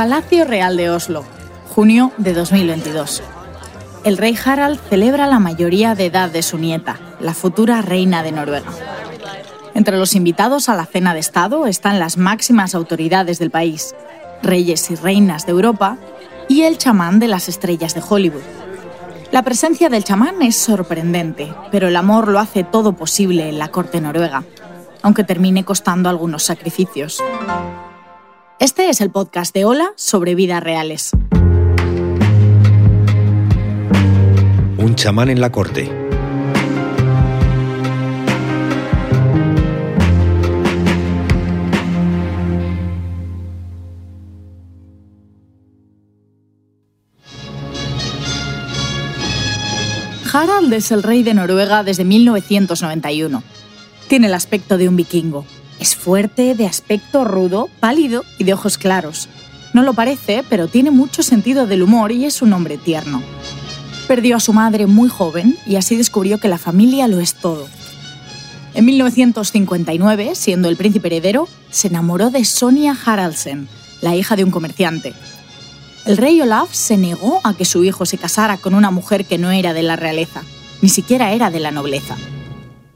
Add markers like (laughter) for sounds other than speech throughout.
Palacio Real de Oslo, junio de 2022. El rey Harald celebra la mayoría de edad de su nieta, la futura reina de Noruega. Entre los invitados a la cena de Estado están las máximas autoridades del país, reyes y reinas de Europa y el chamán de las estrellas de Hollywood. La presencia del chamán es sorprendente, pero el amor lo hace todo posible en la corte noruega, aunque termine costando algunos sacrificios. Este es el podcast de Hola sobre vidas reales. Un chamán en la corte. Harald es el rey de Noruega desde 1991. Tiene el aspecto de un vikingo. Es fuerte, de aspecto rudo, pálido y de ojos claros. No lo parece, pero tiene mucho sentido del humor y es un hombre tierno. Perdió a su madre muy joven y así descubrió que la familia lo es todo. En 1959, siendo el príncipe heredero, se enamoró de Sonia Haraldsen, la hija de un comerciante. El rey Olaf se negó a que su hijo se casara con una mujer que no era de la realeza, ni siquiera era de la nobleza.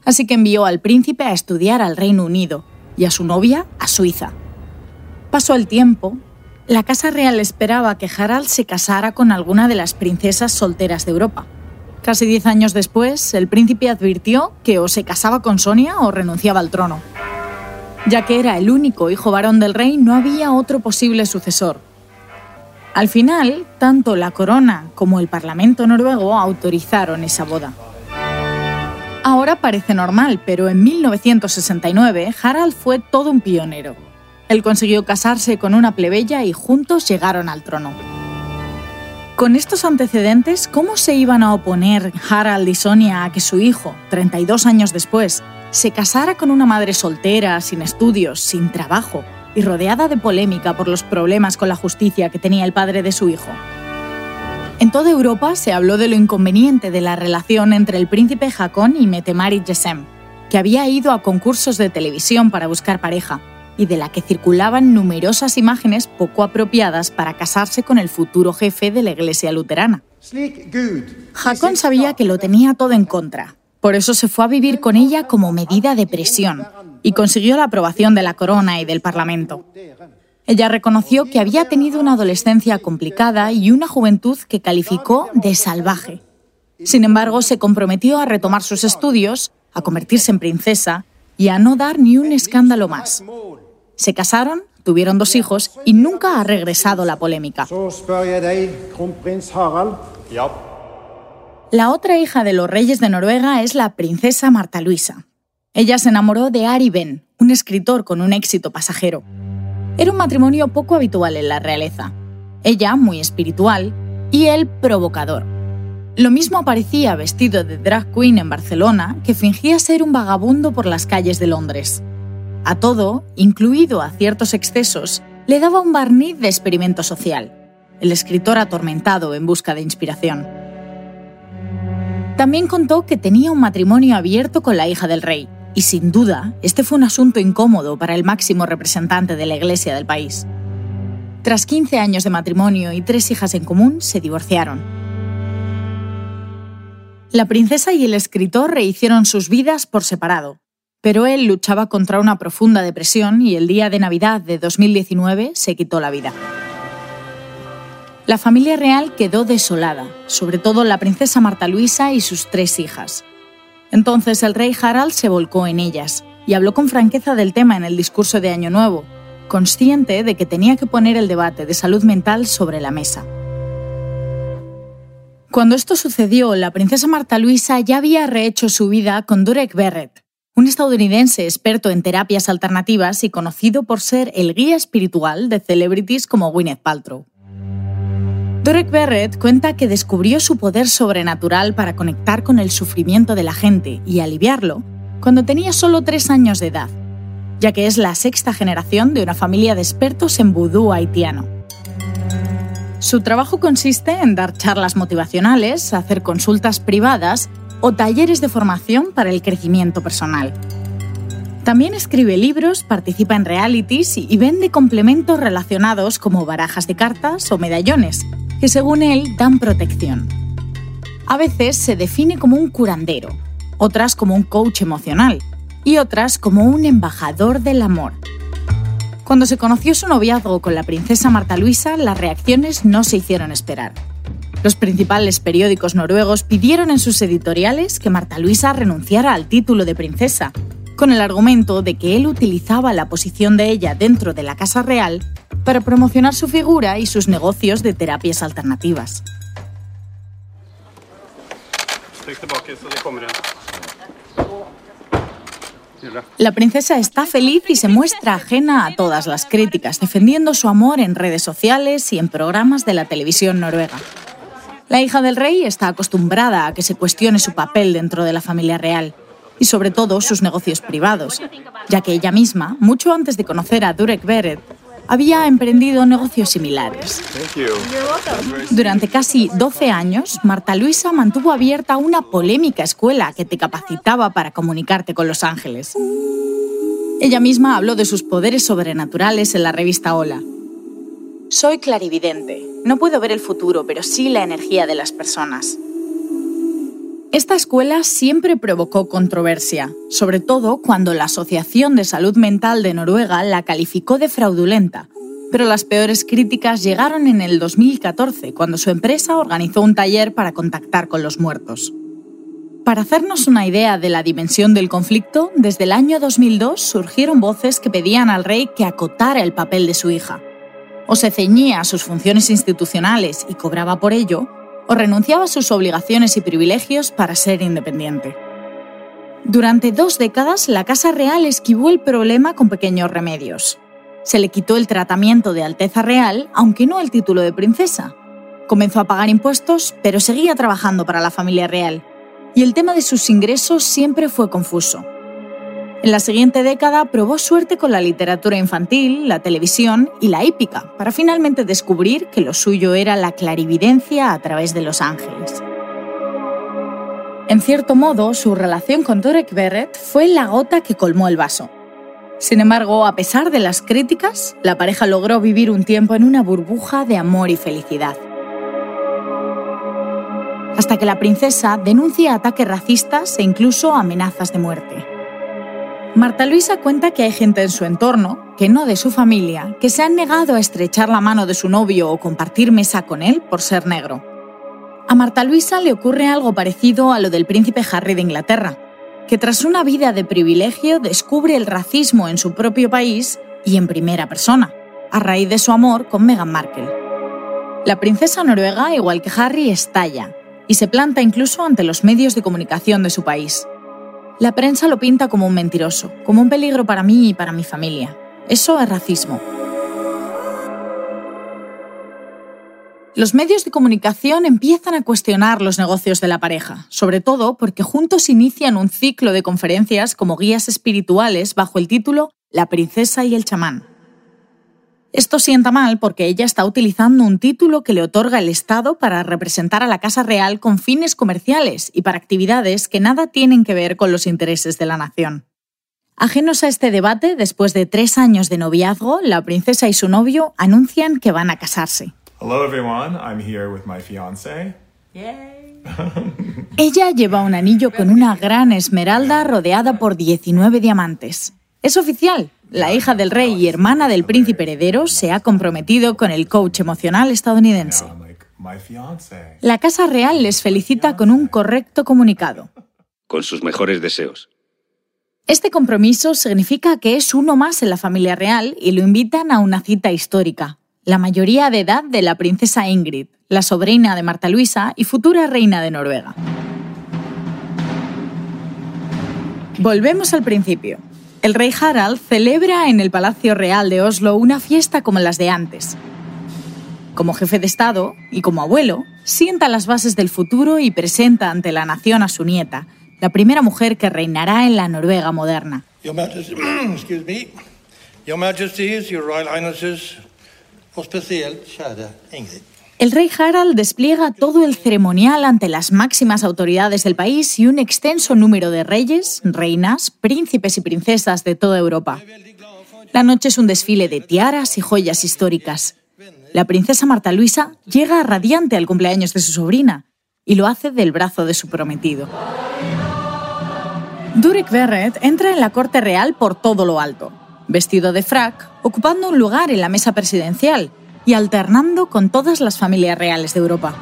Así que envió al príncipe a estudiar al Reino Unido y a su novia a Suiza. Pasó el tiempo, la Casa Real esperaba que Harald se casara con alguna de las princesas solteras de Europa. Casi diez años después, el príncipe advirtió que o se casaba con Sonia o renunciaba al trono. Ya que era el único hijo varón del rey, no había otro posible sucesor, al final, tanto la corona como el Parlamento noruego autorizaron esa boda. Ahora parece normal, pero en 1969 Harald fue todo un pionero. Él consiguió casarse con una plebeya y juntos llegaron al trono. Con estos antecedentes, ¿cómo se iban a oponer Harald y Sonia a que su hijo, 32 años después, se casara con una madre soltera, sin estudios, sin trabajo, y rodeada de polémica por los problemas con la justicia que tenía el padre de su hijo. En toda Europa se habló de lo inconveniente de la relación entre el príncipe Jacón y Metemarit Gesem, que había ido a concursos de televisión para buscar pareja y de la que circulaban numerosas imágenes poco apropiadas para casarse con el futuro jefe de la iglesia luterana. Jacón sabía que lo tenía todo en contra, por eso se fue a vivir con ella como medida de presión y consiguió la aprobación de la corona y del Parlamento. Ella reconoció que había tenido una adolescencia complicada y una juventud que calificó de salvaje. Sin embargo, se comprometió a retomar sus estudios, a convertirse en princesa y a no dar ni un escándalo más. Se casaron, tuvieron dos hijos y nunca ha regresado la polémica. La otra hija de los reyes de Noruega es la princesa Marta Luisa. Ella se enamoró de Ari Ben, un escritor con un éxito pasajero. Era un matrimonio poco habitual en la realeza. Ella muy espiritual y él provocador. Lo mismo aparecía vestido de drag queen en Barcelona que fingía ser un vagabundo por las calles de Londres. A todo, incluido a ciertos excesos, le daba un barniz de experimento social. El escritor atormentado en busca de inspiración. También contó que tenía un matrimonio abierto con la hija del rey, y sin duda, este fue un asunto incómodo para el máximo representante de la Iglesia del país. Tras 15 años de matrimonio y tres hijas en común, se divorciaron. La princesa y el escritor rehicieron sus vidas por separado, pero él luchaba contra una profunda depresión y el día de Navidad de 2019 se quitó la vida. La familia real quedó desolada, sobre todo la princesa Marta Luisa y sus tres hijas. Entonces el rey Harald se volcó en ellas y habló con franqueza del tema en el discurso de Año Nuevo, consciente de que tenía que poner el debate de salud mental sobre la mesa. Cuando esto sucedió, la princesa Marta Luisa ya había rehecho su vida con Durek Barrett, un estadounidense experto en terapias alternativas y conocido por ser el guía espiritual de celebrities como Gwyneth Paltrow. Durek Barrett cuenta que descubrió su poder sobrenatural para conectar con el sufrimiento de la gente y aliviarlo cuando tenía solo tres años de edad, ya que es la sexta generación de una familia de expertos en vudú haitiano. Su trabajo consiste en dar charlas motivacionales, hacer consultas privadas o talleres de formación para el crecimiento personal. También escribe libros, participa en realities y vende complementos relacionados como barajas de cartas o medallones, que según él dan protección. A veces se define como un curandero, otras como un coach emocional y otras como un embajador del amor. Cuando se conoció su noviazgo con la princesa Marta Luisa, las reacciones no se hicieron esperar. Los principales periódicos noruegos pidieron en sus editoriales que Marta Luisa renunciara al título de princesa, con el argumento de que él utilizaba la posición de ella dentro de la Casa Real para promocionar su figura y sus negocios de terapias alternativas. La princesa está feliz y se muestra ajena a todas las críticas, defendiendo su amor en redes sociales y en programas de la televisión noruega. La hija del rey está acostumbrada a que se cuestione su papel dentro de la familia real y sobre todo sus negocios privados, ya que ella misma, mucho antes de conocer a Durek Beret, había emprendido negocios similares. Durante casi 12 años, Marta Luisa mantuvo abierta una polémica escuela que te capacitaba para comunicarte con los ángeles. Ella misma habló de sus poderes sobrenaturales en la revista Hola. Soy clarividente. No puedo ver el futuro, pero sí la energía de las personas. Esta escuela siempre provocó controversia, sobre todo cuando la Asociación de Salud Mental de Noruega la calificó de fraudulenta. Pero las peores críticas llegaron en el 2014, cuando su empresa organizó un taller para contactar con los muertos. Para hacernos una idea de la dimensión del conflicto, desde el año 2002 surgieron voces que pedían al rey que acotara el papel de su hija. O se ceñía a sus funciones institucionales y cobraba por ello, o renunciaba a sus obligaciones y privilegios para ser independiente. Durante dos décadas, la Casa Real esquivó el problema con pequeños remedios. Se le quitó el tratamiento de Alteza Real, aunque no el título de princesa. Comenzó a pagar impuestos, pero seguía trabajando para la familia real. Y el tema de sus ingresos siempre fue confuso. En la siguiente década probó suerte con la literatura infantil, la televisión y la hípica, para finalmente descubrir que lo suyo era la clarividencia a través de los ángeles. En cierto modo, su relación con Torek Berret fue la gota que colmó el vaso. Sin embargo, a pesar de las críticas, la pareja logró vivir un tiempo en una burbuja de amor y felicidad. Hasta que la princesa denuncia ataques racistas e incluso amenazas de muerte. Marta Luisa cuenta que hay gente en su entorno, que no de su familia, que se han negado a estrechar la mano de su novio o compartir mesa con él por ser negro. A Marta Luisa le ocurre algo parecido a lo del príncipe Harry de Inglaterra, que tras una vida de privilegio descubre el racismo en su propio país y en primera persona, a raíz de su amor con Meghan Markle. La princesa noruega, igual que Harry, estalla y se planta incluso ante los medios de comunicación de su país. La prensa lo pinta como un mentiroso, como un peligro para mí y para mi familia. Eso es racismo. Los medios de comunicación empiezan a cuestionar los negocios de la pareja, sobre todo porque juntos inician un ciclo de conferencias como guías espirituales bajo el título La princesa y el chamán. Esto sienta mal porque ella está utilizando un título que le otorga el Estado para representar a la Casa Real con fines comerciales y para actividades que nada tienen que ver con los intereses de la nación. Ajenos a este debate, después de tres años de noviazgo, la princesa y su novio anuncian que van a casarse. (laughs) Ella lleva un anillo con una gran esmeralda rodeada por 19 diamantes. Es oficial, la hija del rey y hermana del príncipe heredero se ha comprometido con el coach emocional estadounidense. La Casa Real les felicita con un correcto comunicado. Con sus mejores deseos. Este compromiso significa que es uno más en la familia real y lo invitan a una cita histórica, la mayoría de edad de la princesa Ingrid, la sobrina de Marta Luisa y futura reina de Noruega. Volvemos al principio. El rey Harald celebra en el Palacio Real de Oslo una fiesta como las de antes. Como jefe de Estado y como abuelo, sienta las bases del futuro y presenta ante la nación a su nieta, la primera mujer que reinará en la Noruega moderna. Your Majesty. (clears throat) Your Royal Highnesses. El rey Harald despliega todo el ceremonial ante las máximas autoridades del país y un extenso número de reyes, reinas, príncipes y princesas de toda Europa. La noche es un desfile de tiaras y joyas históricas. La princesa Marta Luisa llega radiante al cumpleaños de su sobrina y lo hace del brazo de su prometido. Durek Verret entra en la corte real por todo lo alto, vestido de frac, ocupando un lugar en la mesa presidencial y alternando con todas las familias reales de Europa.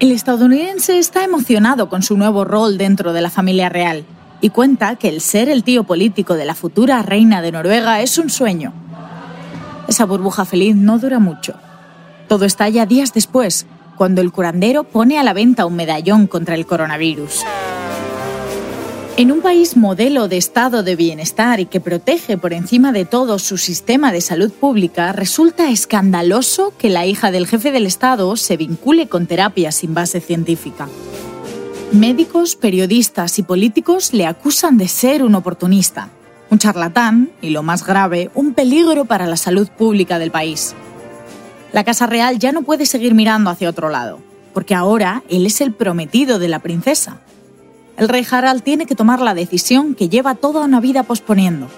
El estadounidense está emocionado con su nuevo rol dentro de la familia real y cuenta que el ser el tío político de la futura reina de Noruega es un sueño. Esa burbuja feliz no dura mucho. Todo estalla días después, cuando el curandero pone a la venta un medallón contra el coronavirus. En un país modelo de estado de bienestar y que protege por encima de todo su sistema de salud pública, resulta escandaloso que la hija del jefe del Estado se vincule con terapias sin base científica. Médicos, periodistas y políticos le acusan de ser un oportunista, un charlatán y, lo más grave, un peligro para la salud pública del país. La Casa Real ya no puede seguir mirando hacia otro lado, porque ahora él es el prometido de la princesa el rey Harald tiene que tomar la decisión que lleva toda una vida posponiendo,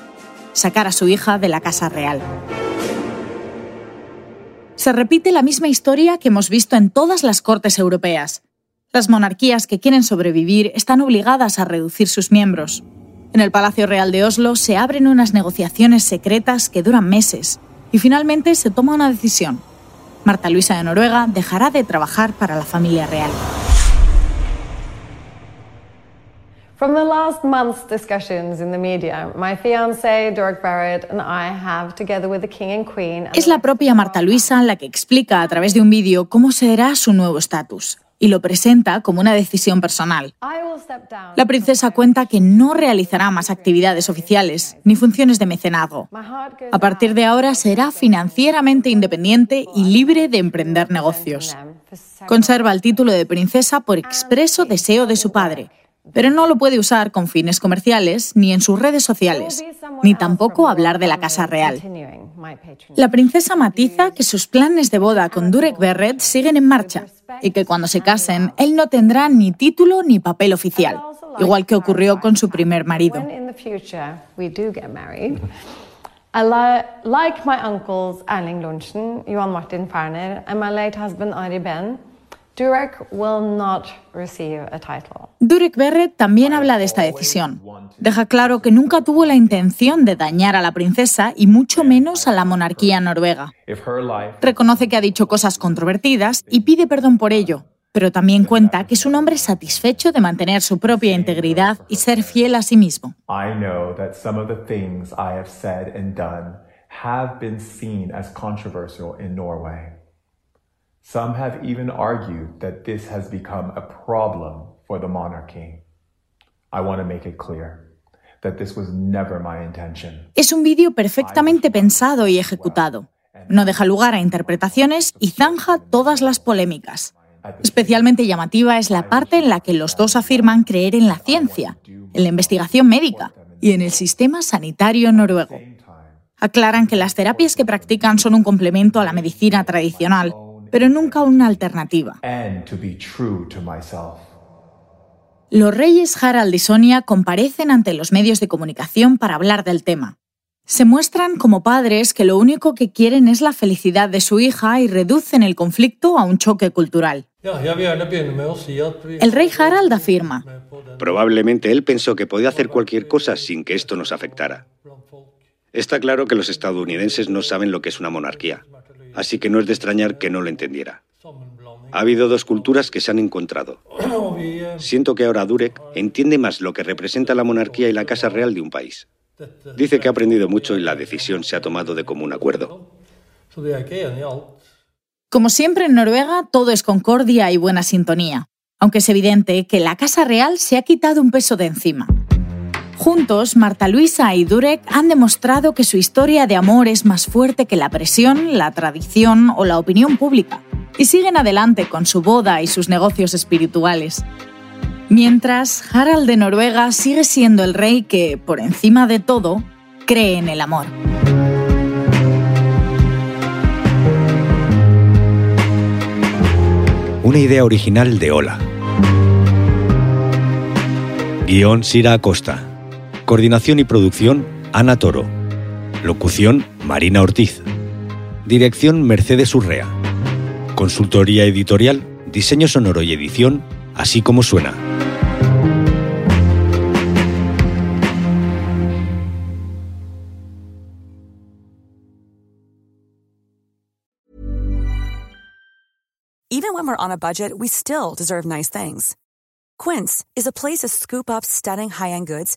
sacar a su hija de la casa real. Se repite la misma historia que hemos visto en todas las cortes europeas. Las monarquías que quieren sobrevivir están obligadas a reducir sus miembros. En el Palacio Real de Oslo se abren unas negociaciones secretas que duran meses y finalmente se toma una decisión. Marta Luisa de Noruega dejará de trabajar para la familia real. From the last month's discussions in the media, my fiancé, Dork Barrett, and I have, together with the King and Queen... Es la propia Marta Luisa la que explica a través de un vídeo cómo será su nuevo estatus y lo presenta como una decisión personal. La princesa cuenta que no realizará más actividades oficiales ni funciones de mecenazgo. A partir de ahora será financieramente independiente y libre de emprender negocios. Conserva el título de princesa por expreso deseo de su padre pero no lo puede usar con fines comerciales ni en sus redes sociales, ni tampoco hablar de la Casa Real. La princesa matiza que sus planes de boda con Durek Berret siguen en marcha y que cuando se casen él no tendrá ni título ni papel oficial, igual que ocurrió con su primer marido. like my uncles Erling Lunchen, Johan Martin Ferner, and my late husband Ari Ben, Durek will not receive a title. Durek Berret también habla de esta decisión. Deja claro que nunca tuvo la intención de dañar a la princesa y mucho menos a la monarquía noruega. Reconoce que ha dicho cosas controvertidas y pide perdón por ello, pero también cuenta que es un hombre satisfecho de mantener su propia integridad y ser fiel a sí mismo. I know that some of the things I have said and done have been seen as controversial in Norway. Some have even argued that this has become a problem for the monarchy. I want to make it clear. Es un vídeo perfectamente pensado y ejecutado. No deja lugar a interpretaciones y zanja todas las polémicas. Especialmente llamativa es la parte en la que los dos afirman creer en la ciencia, en la investigación médica y en el sistema sanitario noruego. Aclaran que las terapias que practican son un complemento a la medicina tradicional pero nunca una alternativa. Los reyes Harald y Sonia comparecen ante los medios de comunicación para hablar del tema. Se muestran como padres que lo único que quieren es la felicidad de su hija y reducen el conflicto a un choque cultural. El rey Harald afirma, Probablemente él pensó que podía hacer cualquier cosa sin que esto nos afectara. Está claro que los estadounidenses no saben lo que es una monarquía así que no es de extrañar que no lo entendiera. Ha habido dos culturas que se han encontrado. Siento que ahora Durek entiende más lo que representa la monarquía y la Casa Real de un país. Dice que ha aprendido mucho y la decisión se ha tomado de común acuerdo. Como siempre en Noruega, todo es concordia y buena sintonía, aunque es evidente que la Casa Real se ha quitado un peso de encima. Juntos, Marta Luisa y Durek han demostrado que su historia de amor es más fuerte que la presión, la tradición o la opinión pública, y siguen adelante con su boda y sus negocios espirituales. Mientras, Harald de Noruega sigue siendo el rey que, por encima de todo, cree en el amor. Una idea original de Ola. Guión Sira Acosta. Coordinación y producción Ana Toro. Locución Marina Ortiz. Dirección Mercedes Urrea. Consultoría editorial, diseño sonoro y edición, así como suena. Even when we're on a budget, we still deserve nice things. Quince is a place to scoop up stunning high-end goods